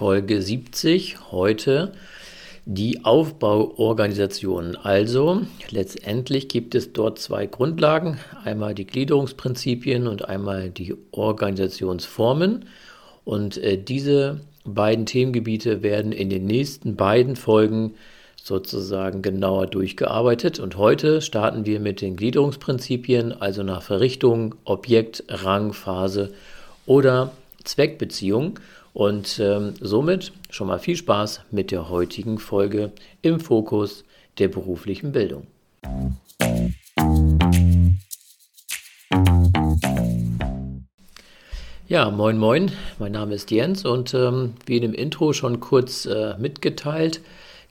Folge 70. Heute die Aufbauorganisation. Also letztendlich gibt es dort zwei Grundlagen. Einmal die Gliederungsprinzipien und einmal die Organisationsformen. Und äh, diese beiden Themengebiete werden in den nächsten beiden Folgen sozusagen genauer durchgearbeitet. Und heute starten wir mit den Gliederungsprinzipien, also nach Verrichtung, Objekt, Rang, Phase oder Zweckbeziehung. Und ähm, somit schon mal viel Spaß mit der heutigen Folge im Fokus der beruflichen Bildung. Ja, moin moin, mein Name ist Jens und ähm, wie in dem Intro schon kurz äh, mitgeteilt,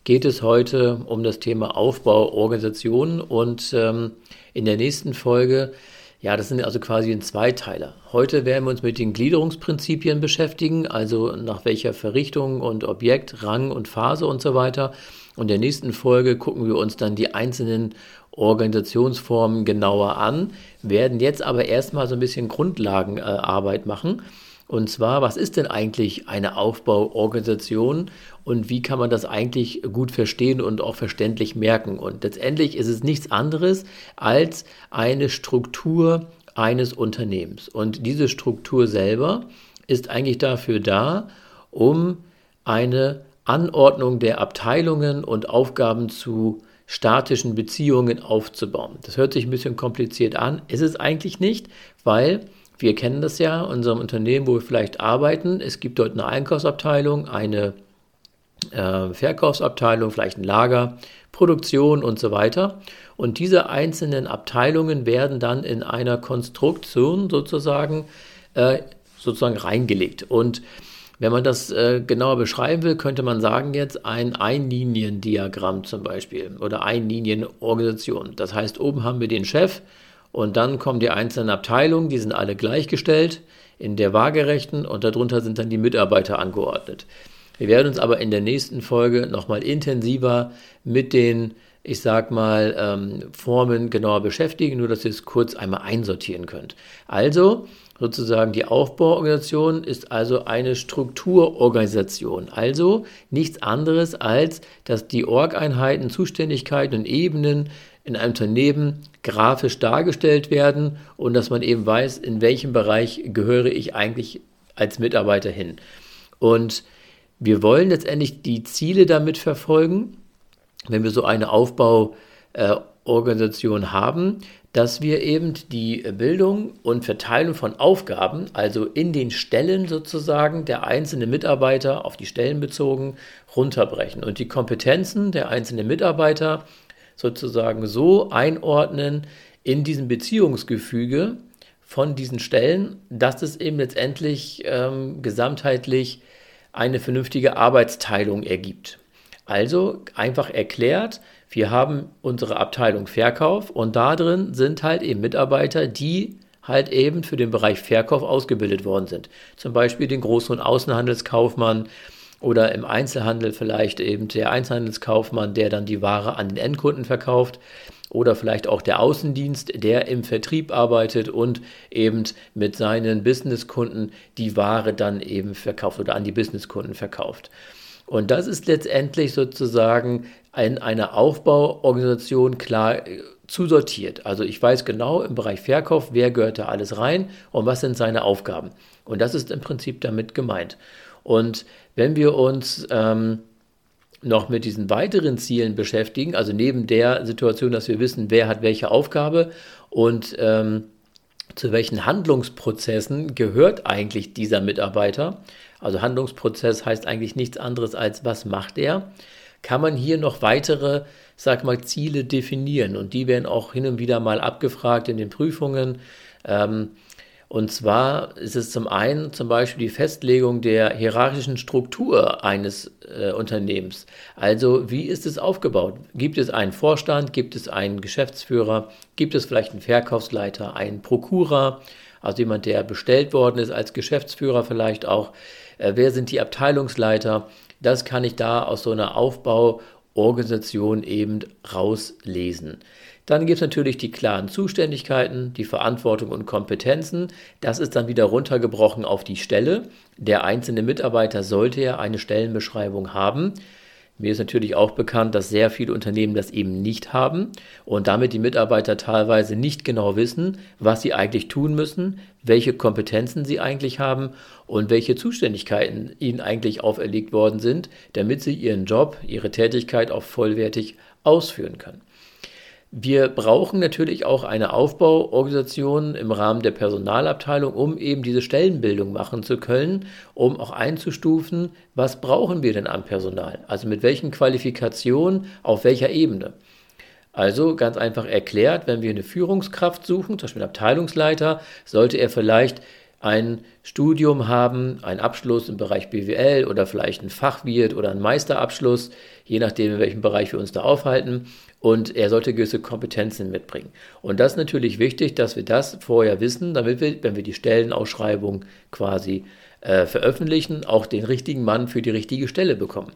geht es heute um das Thema Aufbau, Organisation und ähm, in der nächsten Folge, ja, das sind also quasi ein Zweiteiler. Heute werden wir uns mit den Gliederungsprinzipien beschäftigen, also nach welcher Verrichtung und Objekt, Rang und Phase und so weiter. Und in der nächsten Folge gucken wir uns dann die einzelnen Organisationsformen genauer an, werden jetzt aber erstmal so ein bisschen Grundlagenarbeit machen und zwar, was ist denn eigentlich eine Aufbauorganisation und wie kann man das eigentlich gut verstehen und auch verständlich merken? Und letztendlich ist es nichts anderes als eine Struktur eines Unternehmens. Und diese Struktur selber ist eigentlich dafür da, um eine Anordnung der Abteilungen und Aufgaben zu statischen Beziehungen aufzubauen. Das hört sich ein bisschen kompliziert an, ist es eigentlich nicht, weil wir kennen das ja, in unserem Unternehmen, wo wir vielleicht arbeiten. Es gibt dort eine Einkaufsabteilung, eine äh, Verkaufsabteilung, vielleicht ein Lager, Produktion und so weiter. Und diese einzelnen Abteilungen werden dann in einer Konstruktion sozusagen, äh, sozusagen reingelegt. Und wenn man das äh, genauer beschreiben will, könnte man sagen jetzt ein Einliniendiagramm zum Beispiel oder Einlinienorganisation. Das heißt, oben haben wir den Chef, und dann kommen die einzelnen Abteilungen, die sind alle gleichgestellt in der waagerechten und darunter sind dann die Mitarbeiter angeordnet. Wir werden uns aber in der nächsten Folge nochmal intensiver mit den, ich sag mal, ähm, Formen genauer beschäftigen, nur dass ihr es kurz einmal einsortieren könnt. Also, sozusagen die Aufbauorganisation ist also eine Strukturorganisation. Also nichts anderes als, dass die Org-Einheiten, Zuständigkeiten und Ebenen in einem Unternehmen grafisch dargestellt werden und dass man eben weiß, in welchem Bereich gehöre ich eigentlich als Mitarbeiter hin. Und wir wollen letztendlich die Ziele damit verfolgen, wenn wir so eine Aufbauorganisation haben, dass wir eben die Bildung und Verteilung von Aufgaben, also in den Stellen sozusagen der einzelnen Mitarbeiter auf die Stellen bezogen, runterbrechen und die Kompetenzen der einzelnen Mitarbeiter sozusagen so einordnen in diesem Beziehungsgefüge von diesen Stellen, dass es eben letztendlich ähm, gesamtheitlich eine vernünftige Arbeitsteilung ergibt. Also einfach erklärt, wir haben unsere Abteilung Verkauf und da drin sind halt eben Mitarbeiter, die halt eben für den Bereich Verkauf ausgebildet worden sind. Zum Beispiel den Groß- und Außenhandelskaufmann, oder im Einzelhandel vielleicht eben der Einzelhandelskaufmann, der dann die Ware an den Endkunden verkauft oder vielleicht auch der Außendienst, der im Vertrieb arbeitet und eben mit seinen Businesskunden die Ware dann eben verkauft oder an die Businesskunden verkauft. Und das ist letztendlich sozusagen in einer Aufbauorganisation klar äh, zusortiert. Also ich weiß genau im Bereich Verkauf, wer gehört da alles rein und was sind seine Aufgaben. Und das ist im Prinzip damit gemeint. Und wenn wir uns ähm, noch mit diesen weiteren Zielen beschäftigen, also neben der Situation, dass wir wissen, wer hat welche Aufgabe und ähm, zu welchen Handlungsprozessen gehört eigentlich dieser Mitarbeiter, also Handlungsprozess heißt eigentlich nichts anderes als, was macht er, kann man hier noch weitere, sag mal, Ziele definieren und die werden auch hin und wieder mal abgefragt in den Prüfungen. Ähm, und zwar ist es zum einen zum Beispiel die Festlegung der hierarchischen Struktur eines äh, Unternehmens. Also wie ist es aufgebaut? Gibt es einen Vorstand? Gibt es einen Geschäftsführer? Gibt es vielleicht einen Verkaufsleiter, einen Prokura? Also jemand, der bestellt worden ist als Geschäftsführer vielleicht auch. Äh, wer sind die Abteilungsleiter? Das kann ich da aus so einer Aufbauorganisation eben rauslesen. Dann gibt es natürlich die klaren Zuständigkeiten, die Verantwortung und Kompetenzen. Das ist dann wieder runtergebrochen auf die Stelle. Der einzelne Mitarbeiter sollte ja eine Stellenbeschreibung haben. Mir ist natürlich auch bekannt, dass sehr viele Unternehmen das eben nicht haben und damit die Mitarbeiter teilweise nicht genau wissen, was sie eigentlich tun müssen, welche Kompetenzen sie eigentlich haben und welche Zuständigkeiten ihnen eigentlich auferlegt worden sind, damit sie ihren Job, ihre Tätigkeit auch vollwertig ausführen können. Wir brauchen natürlich auch eine Aufbauorganisation im Rahmen der Personalabteilung, um eben diese Stellenbildung machen zu können, um auch einzustufen, was brauchen wir denn an Personal? Also mit welchen Qualifikationen, auf welcher Ebene? Also ganz einfach erklärt, wenn wir eine Führungskraft suchen, zum Beispiel einen Abteilungsleiter, sollte er vielleicht ein Studium haben, einen Abschluss im Bereich BWL oder vielleicht ein Fachwirt oder einen Meisterabschluss, je nachdem, in welchem Bereich wir uns da aufhalten und er sollte gewisse Kompetenzen mitbringen. Und das ist natürlich wichtig, dass wir das vorher wissen, damit wir, wenn wir die Stellenausschreibung quasi äh, veröffentlichen, auch den richtigen Mann für die richtige Stelle bekommen.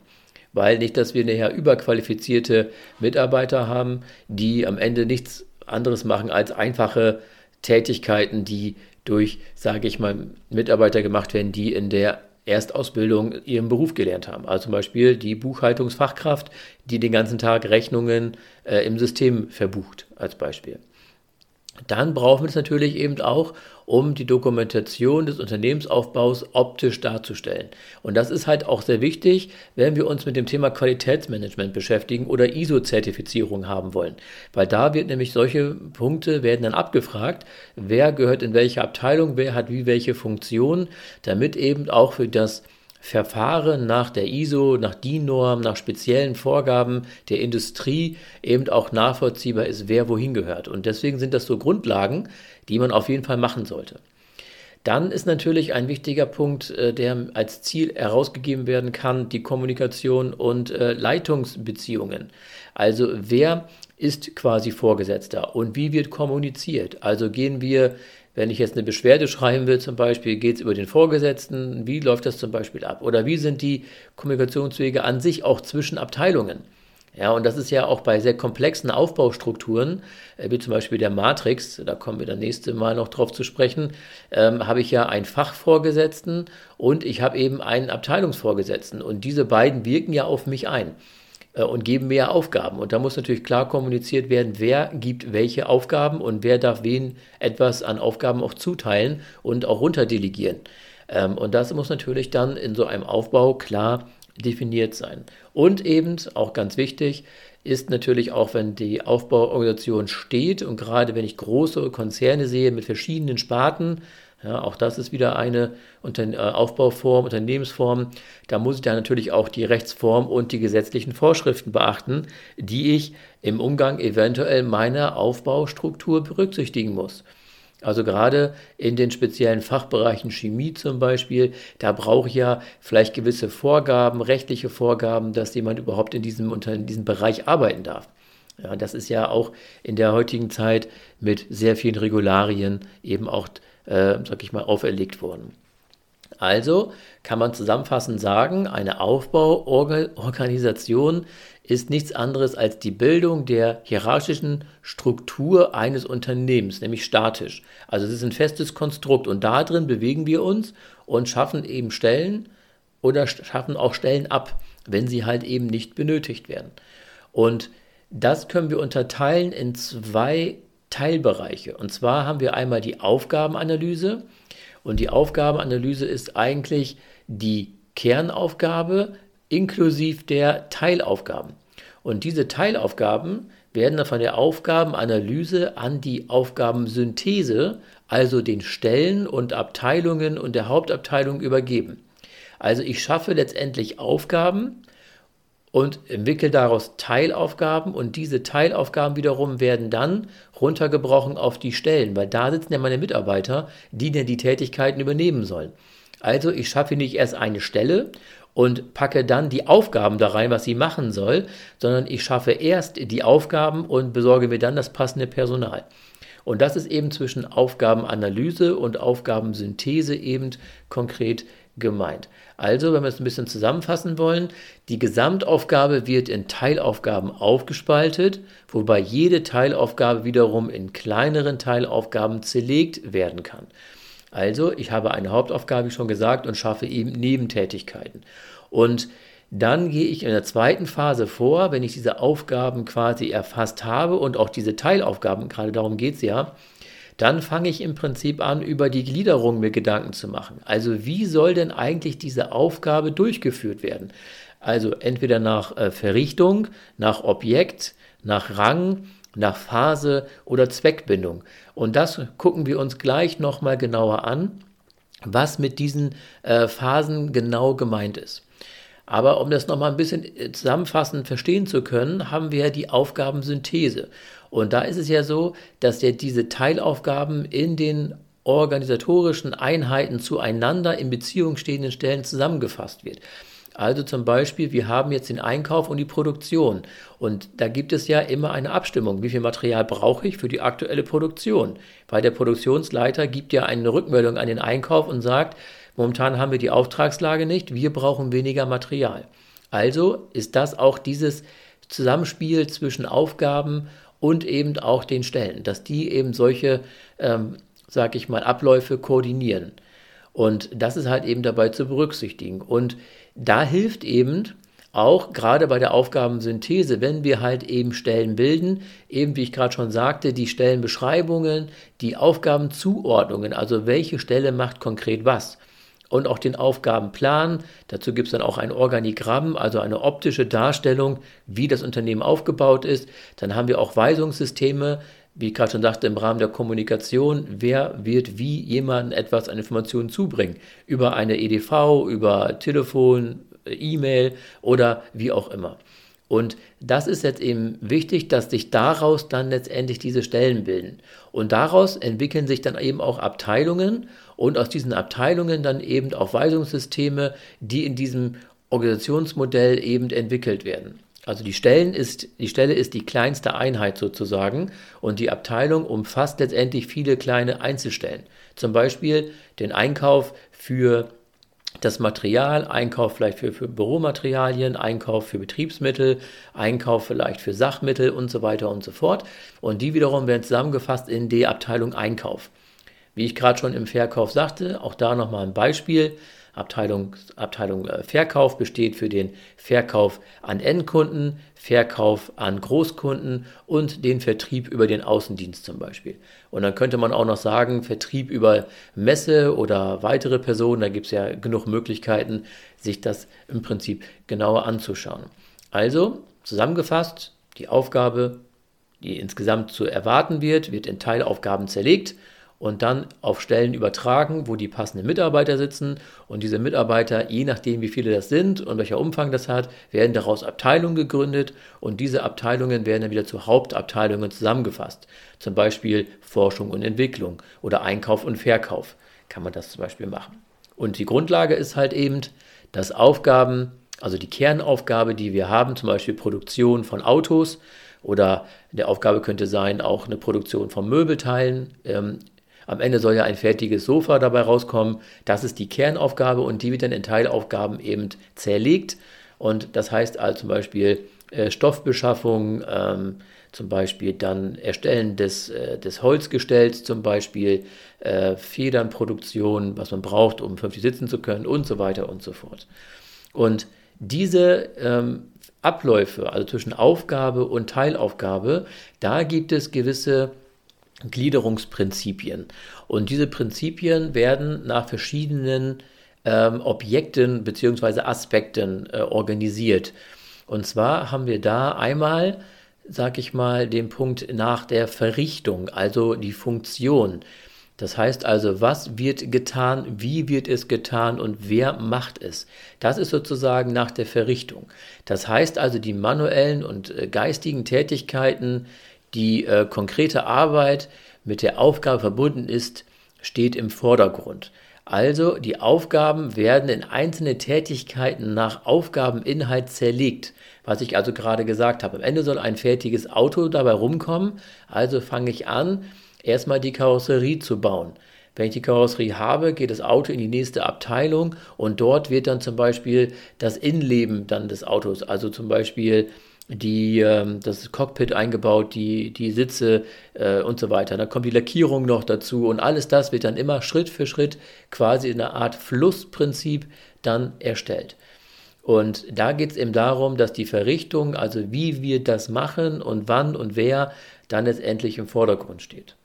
Weil nicht, dass wir nachher überqualifizierte Mitarbeiter haben, die am Ende nichts anderes machen als einfache Tätigkeiten, die durch, sage ich mal, Mitarbeiter gemacht werden, die in der Erstausbildung ihren Beruf gelernt haben. Also zum Beispiel die Buchhaltungsfachkraft, die den ganzen Tag Rechnungen äh, im System verbucht, als Beispiel. Dann brauchen wir es natürlich eben auch, um die Dokumentation des Unternehmensaufbaus optisch darzustellen. Und das ist halt auch sehr wichtig, wenn wir uns mit dem Thema Qualitätsmanagement beschäftigen oder ISO-Zertifizierung haben wollen. Weil da wird nämlich solche Punkte werden dann abgefragt, wer gehört in welche Abteilung, wer hat wie welche Funktion, damit eben auch für das Verfahren nach der ISO, nach DIN-Norm, nach speziellen Vorgaben der Industrie eben auch nachvollziehbar ist, wer wohin gehört. Und deswegen sind das so Grundlagen, die man auf jeden Fall machen sollte. Dann ist natürlich ein wichtiger Punkt, äh, der als Ziel herausgegeben werden kann, die Kommunikation und äh, Leitungsbeziehungen. Also wer ist quasi Vorgesetzter und wie wird kommuniziert? Also gehen wir wenn ich jetzt eine Beschwerde schreiben will, zum Beispiel, geht es über den Vorgesetzten, wie läuft das zum Beispiel ab? Oder wie sind die Kommunikationswege an sich auch zwischen Abteilungen? Ja, und das ist ja auch bei sehr komplexen Aufbaustrukturen, äh, wie zum Beispiel der Matrix, da kommen wir dann nächste Mal noch drauf zu sprechen, ähm, habe ich ja einen Fachvorgesetzten und ich habe eben einen Abteilungsvorgesetzten. Und diese beiden wirken ja auf mich ein. Äh, und geben mehr Aufgaben. Und da muss natürlich klar kommuniziert werden, wer gibt welche Aufgaben und wer darf wen etwas an Aufgaben auch zuteilen und auch runterdelegieren. Ähm, und das muss natürlich dann in so einem Aufbau klar definiert sein. Und eben, auch ganz wichtig, ist natürlich auch, wenn die Aufbauorganisation steht und gerade wenn ich große Konzerne sehe mit verschiedenen Sparten, ja, auch das ist wieder eine Unter äh, Aufbauform, Unternehmensform. Da muss ich dann natürlich auch die Rechtsform und die gesetzlichen Vorschriften beachten, die ich im Umgang eventuell meiner Aufbaustruktur berücksichtigen muss. Also gerade in den speziellen Fachbereichen Chemie zum Beispiel, da brauche ich ja vielleicht gewisse Vorgaben, rechtliche Vorgaben, dass jemand überhaupt in diesem, in diesem Bereich arbeiten darf. Ja, das ist ja auch in der heutigen Zeit mit sehr vielen Regularien eben auch äh, sag ich mal, auferlegt wurden. Also kann man zusammenfassend sagen, eine Aufbauorganisation ist nichts anderes als die Bildung der hierarchischen Struktur eines Unternehmens, nämlich statisch. Also es ist ein festes Konstrukt und da drin bewegen wir uns und schaffen eben Stellen oder schaffen auch Stellen ab, wenn sie halt eben nicht benötigt werden. Und das können wir unterteilen in zwei Teilbereiche. Und zwar haben wir einmal die Aufgabenanalyse. Und die Aufgabenanalyse ist eigentlich die Kernaufgabe inklusive der Teilaufgaben. Und diese Teilaufgaben werden dann von der Aufgabenanalyse an die Aufgabensynthese, also den Stellen und Abteilungen und der Hauptabteilung übergeben. Also ich schaffe letztendlich Aufgaben, und entwickle daraus Teilaufgaben und diese Teilaufgaben wiederum werden dann runtergebrochen auf die Stellen, weil da sitzen ja meine Mitarbeiter, die dann die Tätigkeiten übernehmen sollen. Also ich schaffe nicht erst eine Stelle und packe dann die Aufgaben da rein, was sie machen soll, sondern ich schaffe erst die Aufgaben und besorge mir dann das passende Personal. Und das ist eben zwischen Aufgabenanalyse und Aufgabensynthese eben konkret gemeint. Also, wenn wir es ein bisschen zusammenfassen wollen, die Gesamtaufgabe wird in Teilaufgaben aufgespaltet, wobei jede Teilaufgabe wiederum in kleineren Teilaufgaben zerlegt werden kann. Also, ich habe eine Hauptaufgabe, wie schon gesagt, und schaffe eben Nebentätigkeiten. Und dann gehe ich in der zweiten Phase vor, wenn ich diese Aufgaben quasi erfasst habe und auch diese Teilaufgaben, gerade darum geht es ja, dann fange ich im Prinzip an, über die Gliederung mir Gedanken zu machen. Also wie soll denn eigentlich diese Aufgabe durchgeführt werden? Also entweder nach äh, Verrichtung, nach Objekt, nach Rang, nach Phase oder Zweckbindung. Und das gucken wir uns gleich nochmal genauer an, was mit diesen äh, Phasen genau gemeint ist. Aber um das nochmal ein bisschen äh, zusammenfassend verstehen zu können, haben wir die Aufgabensynthese. Und da ist es ja so, dass ja diese Teilaufgaben in den organisatorischen Einheiten zueinander in Beziehung stehenden Stellen zusammengefasst wird. Also zum Beispiel, wir haben jetzt den Einkauf und die Produktion. Und da gibt es ja immer eine Abstimmung. Wie viel Material brauche ich für die aktuelle Produktion? Weil der Produktionsleiter gibt ja eine Rückmeldung an den Einkauf und sagt, momentan haben wir die Auftragslage nicht, wir brauchen weniger Material. Also ist das auch dieses Zusammenspiel zwischen Aufgaben und eben auch den Stellen, dass die eben solche, ähm, sag ich mal, Abläufe koordinieren. Und das ist halt eben dabei zu berücksichtigen. Und da hilft eben auch gerade bei der Aufgabensynthese, wenn wir halt eben Stellen bilden, eben wie ich gerade schon sagte, die Stellenbeschreibungen, die Aufgabenzuordnungen, also welche Stelle macht konkret was und auch den Aufgabenplan. Dazu gibt es dann auch ein Organigramm, also eine optische Darstellung, wie das Unternehmen aufgebaut ist. Dann haben wir auch Weisungssysteme, wie ich gerade schon sagte, im Rahmen der Kommunikation, wer wird wie jemandem etwas an Informationen zubringen. Über eine EDV, über Telefon, E-Mail oder wie auch immer. Und das ist jetzt eben wichtig, dass sich daraus dann letztendlich diese Stellen bilden. Und daraus entwickeln sich dann eben auch Abteilungen und aus diesen Abteilungen dann eben auch Weisungssysteme, die in diesem Organisationsmodell eben entwickelt werden. Also die, Stellen ist, die Stelle ist die kleinste Einheit sozusagen und die Abteilung umfasst letztendlich viele kleine Einzelstellen. Zum Beispiel den Einkauf für das Material, Einkauf vielleicht für, für Büromaterialien, Einkauf für Betriebsmittel, Einkauf vielleicht für Sachmittel und so weiter und so fort. Und die wiederum werden zusammengefasst in die Abteilung Einkauf. Wie ich gerade schon im Verkauf sagte, auch da nochmal ein Beispiel. Abteilung, Abteilung äh, Verkauf besteht für den Verkauf an Endkunden, Verkauf an Großkunden und den Vertrieb über den Außendienst zum Beispiel. Und dann könnte man auch noch sagen, Vertrieb über Messe oder weitere Personen, da gibt es ja genug Möglichkeiten, sich das im Prinzip genauer anzuschauen. Also zusammengefasst, die Aufgabe, die insgesamt zu erwarten wird, wird in Teilaufgaben zerlegt und dann auf Stellen übertragen, wo die passenden Mitarbeiter sitzen. Und diese Mitarbeiter, je nachdem, wie viele das sind und welcher Umfang das hat, werden daraus Abteilungen gegründet und diese Abteilungen werden dann wieder zu Hauptabteilungen zusammengefasst. Zum Beispiel Forschung und Entwicklung oder Einkauf und Verkauf kann man das zum Beispiel machen. Und die Grundlage ist halt eben, dass Aufgaben, also die Kernaufgabe, die wir haben, zum Beispiel Produktion von Autos, oder der Aufgabe könnte sein, auch eine Produktion von Möbelteilen ähm, am Ende soll ja ein fertiges Sofa dabei rauskommen. Das ist die Kernaufgabe und die wird dann in Teilaufgaben eben zerlegt. Und das heißt also zum Beispiel äh, Stoffbeschaffung, ähm, zum Beispiel dann Erstellen des, äh, des Holzgestells, zum Beispiel äh, Federnproduktion, was man braucht, um vernünftig sitzen zu können und so weiter und so fort. Und diese ähm, Abläufe, also zwischen Aufgabe und Teilaufgabe, da gibt es gewisse Gliederungsprinzipien. Und diese Prinzipien werden nach verschiedenen ähm, Objekten bzw. Aspekten äh, organisiert. Und zwar haben wir da einmal, sag ich mal, den Punkt nach der Verrichtung, also die Funktion. Das heißt also, was wird getan, wie wird es getan und wer macht es? Das ist sozusagen nach der Verrichtung. Das heißt also, die manuellen und äh, geistigen Tätigkeiten, die äh, konkrete Arbeit mit der Aufgabe verbunden ist, steht im Vordergrund. Also die Aufgaben werden in einzelne Tätigkeiten nach Aufgabeninhalt zerlegt, was ich also gerade gesagt habe. Am Ende soll ein fertiges Auto dabei rumkommen, also fange ich an, erstmal die Karosserie zu bauen. Wenn ich die Karosserie habe, geht das Auto in die nächste Abteilung und dort wird dann zum Beispiel das Innenleben dann des Autos, also zum Beispiel die, ähm, das Cockpit eingebaut, die, die Sitze äh, und so weiter. Dann kommt die Lackierung noch dazu und alles das wird dann immer Schritt für Schritt quasi in einer Art Flussprinzip dann erstellt. Und da geht es eben darum, dass die Verrichtung, also wie wir das machen und wann und wer, dann letztendlich im Vordergrund steht.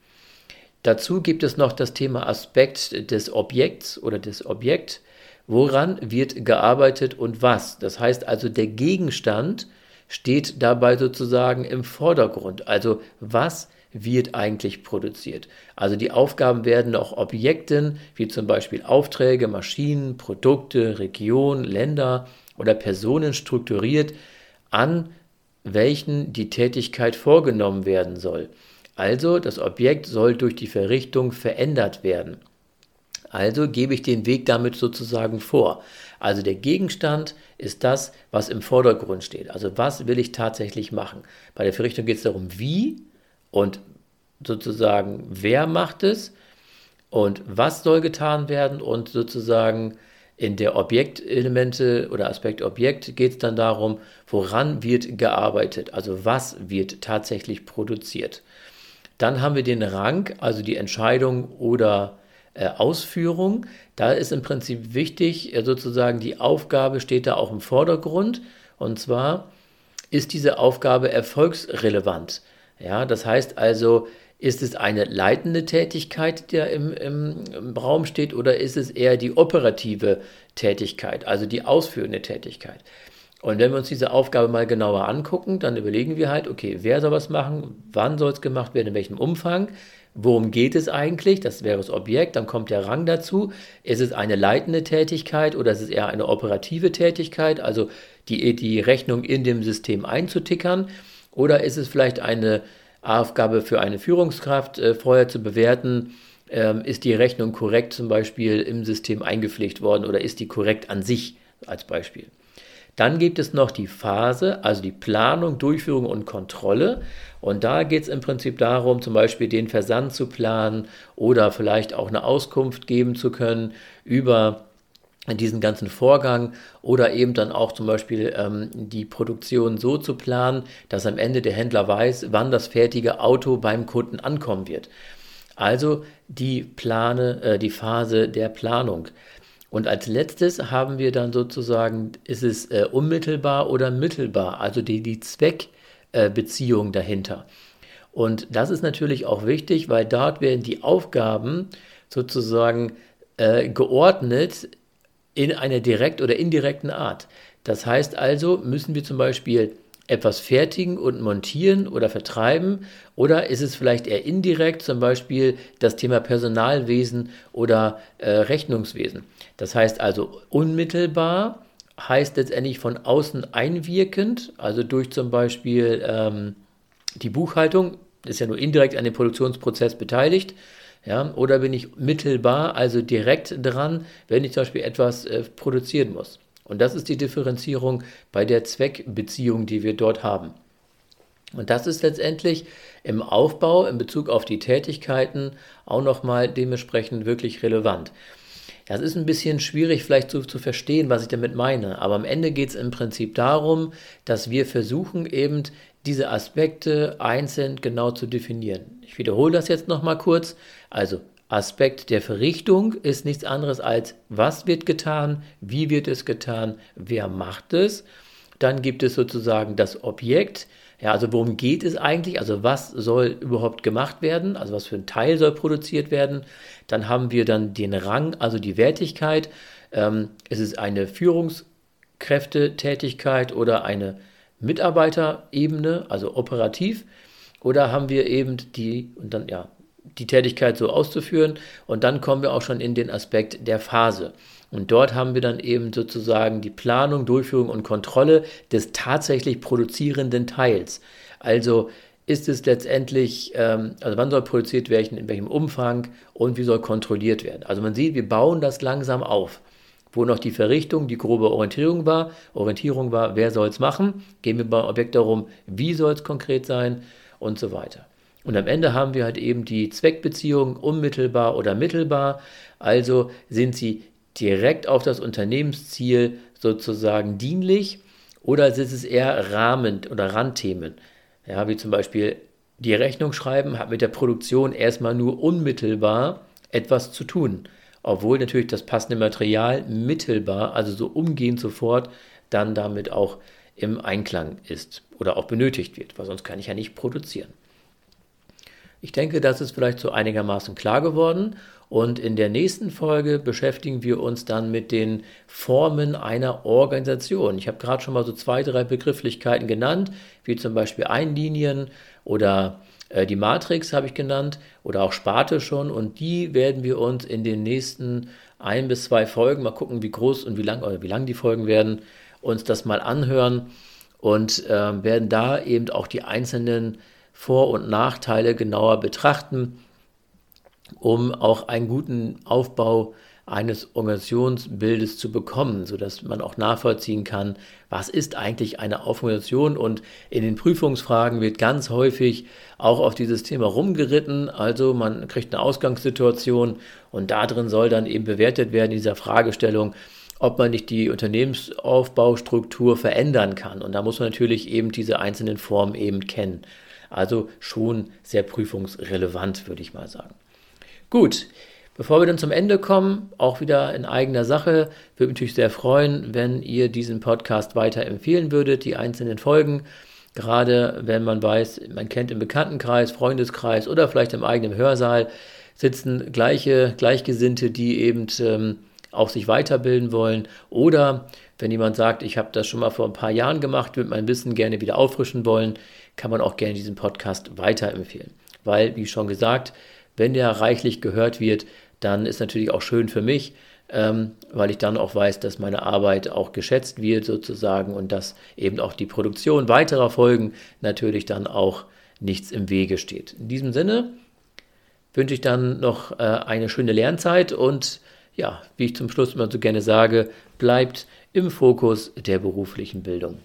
Dazu gibt es noch das Thema Aspekt des Objekts oder des Objekt. Woran wird gearbeitet und was? Das heißt also, der Gegenstand steht dabei sozusagen im Vordergrund. Also was wird eigentlich produziert? Also die Aufgaben werden auch Objekten wie zum Beispiel Aufträge, Maschinen, Produkte, Regionen, Länder oder Personen strukturiert, an welchen die Tätigkeit vorgenommen werden soll. Also das Objekt soll durch die Verrichtung verändert werden. Also gebe ich den Weg damit sozusagen vor. Also der Gegenstand ist das, was im Vordergrund steht. Also was will ich tatsächlich machen? Bei der Verrichtung geht es darum, wie und sozusagen wer macht es und was soll getan werden und sozusagen in der Objektelemente oder Aspekt Objekt geht es dann darum, woran wird gearbeitet, also was wird tatsächlich produziert. Dann haben wir den Rang, also die Entscheidung oder Ausführung. Da ist im Prinzip wichtig, äh, sozusagen die Aufgabe steht da auch im Vordergrund. Und zwar ist diese Aufgabe erfolgsrelevant. Ja, das heißt also, ist es eine leitende Tätigkeit, die da im, im, im, Raum steht, oder ist es eher die operative Tätigkeit, also die ausführende Tätigkeit? Und wenn wir uns diese Aufgabe mal genauer angucken, dann überlegen wir halt, okay, wer soll was machen, wann soll es gemacht werden, in welchem Umfang, worum geht es eigentlich, das wäre das Objekt, dann kommt der Rang dazu, ist es eine leitende Tätigkeit oder ist es eher eine operative Tätigkeit, also die, die Rechnung in dem System einzutickern, oder ist es vielleicht eine Aufgabe für eine Führungskraft, äh, vorher zu bewerten, ähm, ist die Rechnung korrekt zum Beispiel im System eingepflegt worden oder ist die korrekt an sich als Beispiel. Dann gibt es noch die Phase, also die Planung, Durchführung und Kontrolle. Und da geht es im Prinzip darum, zum Beispiel den Versand zu planen oder vielleicht auch eine Auskunft geben zu können über diesen ganzen Vorgang oder eben dann auch zum Beispiel ähm, die Produktion so zu planen, dass am Ende der Händler weiß, wann das fertige Auto beim Kunden ankommen wird. Also die Plane, äh, die Phase der Planung. Und als letztes haben wir dann sozusagen, ist es äh, unmittelbar oder mittelbar, also die, die Zweckbeziehung äh, dahinter. Und das ist natürlich auch wichtig, weil dort werden die Aufgaben sozusagen äh, geordnet in einer direkt oder indirekten Art. Das heißt also, müssen wir zum Beispiel etwas fertigen und montieren oder vertreiben? Oder ist es vielleicht eher indirekt, zum Beispiel das Thema Personalwesen oder äh, Rechnungswesen? Das heißt also unmittelbar heißt letztendlich von außen einwirkend, also durch zum Beispiel ähm, die Buchhaltung, ist ja nur indirekt an dem Produktionsprozess beteiligt. Ja, oder bin ich mittelbar, also direkt dran, wenn ich zum Beispiel etwas äh, produzieren muss. Und das ist die Differenzierung bei der Zweckbeziehung, die wir dort haben. Und das ist letztendlich im Aufbau in Bezug auf die Tätigkeiten auch nochmal dementsprechend wirklich relevant. Das ist ein bisschen schwierig vielleicht zu, zu verstehen, was ich damit meine, aber am Ende geht es im Prinzip darum, dass wir versuchen eben diese Aspekte einzeln genau zu definieren. Ich wiederhole das jetzt nochmal kurz. Also Aspekt der Verrichtung ist nichts anderes als, was wird getan, wie wird es getan, wer macht es. Dann gibt es sozusagen das Objekt. Ja, also worum geht es eigentlich? Also was soll überhaupt gemacht werden? Also was für ein Teil soll produziert werden? Dann haben wir dann den Rang, also die Wertigkeit. Ähm, ist es eine Führungskräftetätigkeit oder eine Mitarbeiterebene, also operativ? Oder haben wir eben die, und dann ja, die Tätigkeit so auszuführen. Und dann kommen wir auch schon in den Aspekt der Phase. Und dort haben wir dann eben sozusagen die Planung, Durchführung und Kontrolle des tatsächlich produzierenden Teils. Also ist es letztendlich, ähm, also wann soll produziert werden, in welchem Umfang und wie soll kontrolliert werden. Also man sieht, wir bauen das langsam auf. Wo noch die Verrichtung, die grobe Orientierung war, Orientierung war, wer soll es machen, gehen wir beim Objekt darum, wie soll es konkret sein und so weiter. Und am Ende haben wir halt eben die Zweckbeziehung unmittelbar oder mittelbar. Also sind sie direkt auf das Unternehmensziel sozusagen dienlich oder ist es eher Rahmen- oder Randthemen? Ja, wie zum Beispiel die Rechnung schreiben hat mit der Produktion erstmal nur unmittelbar etwas zu tun, obwohl natürlich das passende Material mittelbar, also so umgehend sofort, dann damit auch im Einklang ist oder auch benötigt wird, weil sonst kann ich ja nicht produzieren. Ich denke, das ist vielleicht so einigermaßen klar geworden. Und in der nächsten Folge beschäftigen wir uns dann mit den Formen einer Organisation. Ich habe gerade schon mal so zwei, drei Begrifflichkeiten genannt, wie zum Beispiel Einlinien oder äh, die Matrix habe ich genannt oder auch Sparte schon. Und die werden wir uns in den nächsten ein bis zwei Folgen, mal gucken, wie groß und wie lang oder wie lang die Folgen werden, uns das mal anhören und äh, werden da eben auch die einzelnen vor- und Nachteile genauer betrachten, um auch einen guten Aufbau eines Organisationsbildes zu bekommen, sodass man auch nachvollziehen kann, was ist eigentlich eine Organisation. Und in den Prüfungsfragen wird ganz häufig auch auf dieses Thema rumgeritten, also man kriegt eine Ausgangssituation und darin soll dann eben bewertet werden, dieser Fragestellung, ob man nicht die Unternehmensaufbaustruktur verändern kann. Und da muss man natürlich eben diese einzelnen Formen eben kennen. Also schon sehr prüfungsrelevant, würde ich mal sagen. Gut, bevor wir dann zum Ende kommen, auch wieder in eigener Sache, würde mich natürlich sehr freuen, wenn ihr diesen Podcast weiter empfehlen würdet, die einzelnen Folgen. Gerade wenn man weiß, man kennt im Bekanntenkreis, Freundeskreis oder vielleicht im eigenen Hörsaal sitzen gleiche Gleichgesinnte, die eben ähm, auch sich weiterbilden wollen. Oder wenn jemand sagt, ich habe das schon mal vor ein paar Jahren gemacht, würde mein Wissen gerne wieder auffrischen wollen, kann man auch gerne diesen Podcast weiterempfehlen. Weil, wie schon gesagt, wenn der reichlich gehört wird, dann ist natürlich auch schön für mich, ähm, weil ich dann auch weiß, dass meine Arbeit auch geschätzt wird sozusagen und dass eben auch die Produktion weiterer Folgen natürlich dann auch nichts im Wege steht. In diesem Sinne wünsche ich dann noch äh, eine schöne Lernzeit und ja, wie ich zum Schluss immer so gerne sage, bleibt im Fokus der beruflichen Bildung.